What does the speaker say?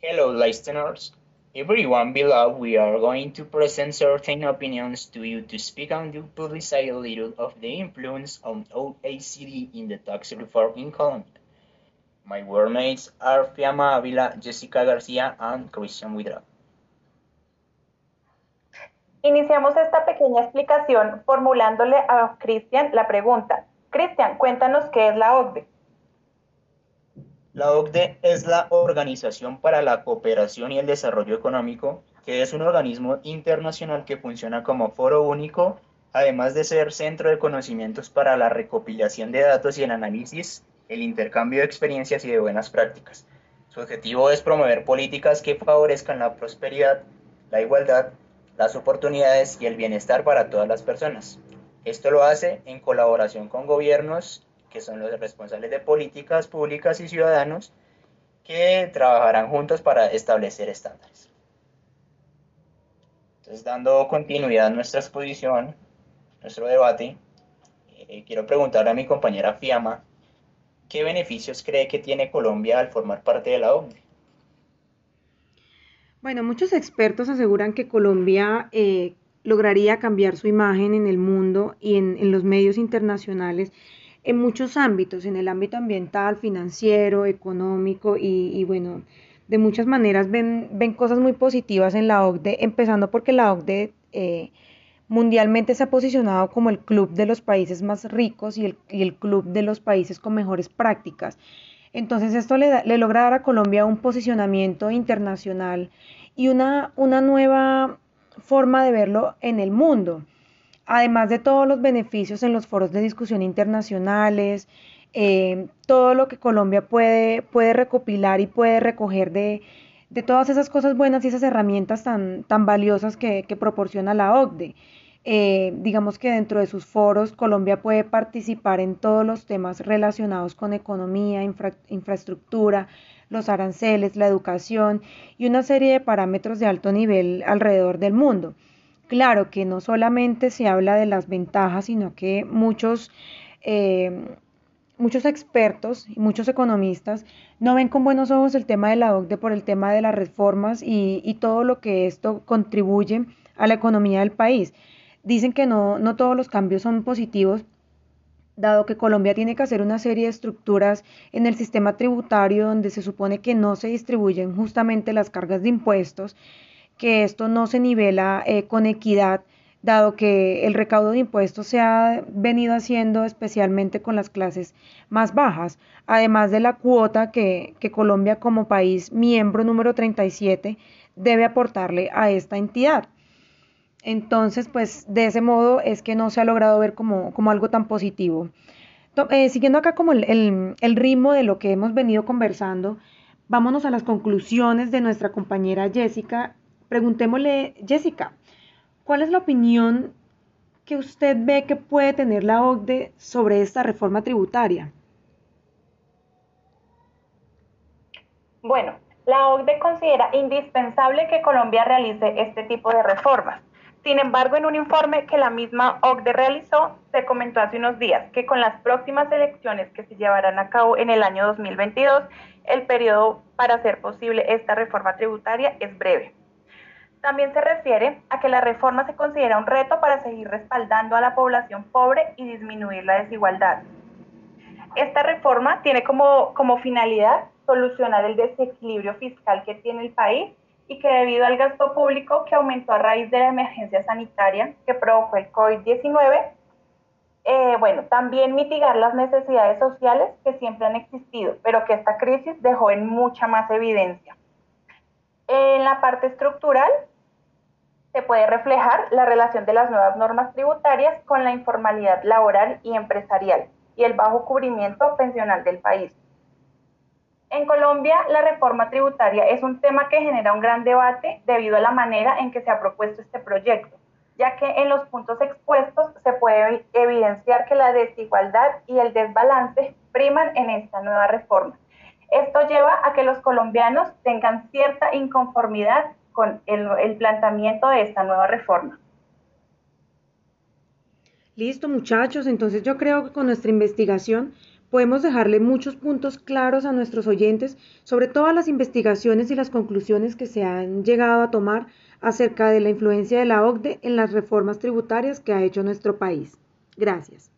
Hello, listeners. Everyone below, we are going to present certain opinions to you to speak and to publicize a little of the influence of OECD in the tax reform in Colombia. My workmates are Fiamma Avila, Jessica García, and Christian Widra. Iniciamos esta pequeña explicación formulándole a Cristian la pregunta. Cristian, cuéntanos qué es la OCDE. La OCDE es la Organización para la Cooperación y el Desarrollo Económico, que es un organismo internacional que funciona como foro único, además de ser centro de conocimientos para la recopilación de datos y el análisis, el intercambio de experiencias y de buenas prácticas. Su objetivo es promover políticas que favorezcan la prosperidad, la igualdad, las oportunidades y el bienestar para todas las personas. Esto lo hace en colaboración con gobiernos, que son los responsables de políticas públicas y ciudadanos, que trabajarán juntos para establecer estándares. Entonces, dando continuidad a nuestra exposición, nuestro debate, eh, quiero preguntarle a mi compañera Fiamma, ¿qué beneficios cree que tiene Colombia al formar parte de la OCDE? Bueno, muchos expertos aseguran que Colombia eh, lograría cambiar su imagen en el mundo y en, los medios internacionales en muchos ámbitos, en el ámbito ambiental, financiero, económico y, bueno, de muchas maneras ven, ven, cosas muy positivas en la OCDE, empezando porque la OCDE eh, mundialmente se ha posicionado como el club de los países más ricos y el, y el club de los países con mejores prácticas. Entonces esto le, le, logra dar a Colombia un posicionamiento internacional y una, una nueva forma de verlo en el mundo. Además de todos los beneficios en los foros de discusión internacionales, eh, todo lo que Colombia puede, puede recopilar y puede recoger de, de, todas esas cosas buenas y esas herramientas tan, tan valiosas que, que proporciona la OCDE. Eh, digamos que dentro de sus foros Colombia puede participar en todos los temas relacionados con economía, infraestructura, los aranceles, la educación y una serie de parámetros de alto nivel alrededor del mundo. Claro que no solamente se habla de las ventajas, sino que muchos, eh, muchos expertos y muchos economistas no ven con buenos ojos el tema de la OCDE por el tema de las reformas y, y todo lo que esto contribuye a la economía del país. Dicen que no, no todos los cambios son positivos, dado que Colombia tiene que hacer una serie de estructuras en el sistema tributario donde se supone que no se distribuyen justamente las cargas de impuestos, que esto no se nivela eh, con equidad, dado que el recaudo de impuestos se ha venido haciendo especialmente con las clases más bajas, además de la cuota que, que Colombia como país miembro número 37 debe aportarle a esta entidad. Entonces, pues de ese modo es que no se ha logrado ver como, algo tan positivo. Eh, siguiendo acá como el, el, ritmo de lo que hemos venido conversando, vámonos a las conclusiones de nuestra compañera Jessica. Preguntémosle, Jessica, ¿cuál es la opinión que usted ve que puede tener la OCDE sobre esta reforma tributaria? Bueno, la OCDE considera indispensable que Colombia realice este tipo de reformas sin embargo, en un informe que la misma OCDE realizó, se comentó hace unos días que con las próximas elecciones que se llevarán a cabo en el año 2022, el periodo para hacer posible esta reforma tributaria es breve. También se refiere a que la reforma se considera un reto para seguir respaldando a la población pobre y disminuir la desigualdad. Esta reforma tiene como, como finalidad solucionar el desequilibrio fiscal que tiene el país y que debido al gasto público que aumentó a raíz de la emergencia sanitaria que provocó el COVID-19, eh, bueno, también mitigar las necesidades sociales que siempre han existido, pero que esta crisis dejó en mucha más evidencia. En la parte estructural se puede reflejar la relación de las nuevas normas tributarias con la informalidad laboral y empresarial y el bajo cubrimiento pensional del país. En Colombia, la reforma tributaria es un tema que genera un gran debate debido a la manera en que se ha propuesto este proyecto, ya que en los puntos expuestos se puede evidenciar que la desigualdad y el desbalance priman en esta nueva reforma. Esto lleva a que los colombianos tengan cierta inconformidad con el, planteamiento de esta nueva reforma. Listo, muchachos. Entonces yo creo que con nuestra investigación podemos dejarle muchos puntos claros a nuestros oyentes sobre todas las investigaciones y las conclusiones que se han llegado a tomar acerca de la influencia de la OCDE en las reformas tributarias que ha hecho nuestro país. Gracias.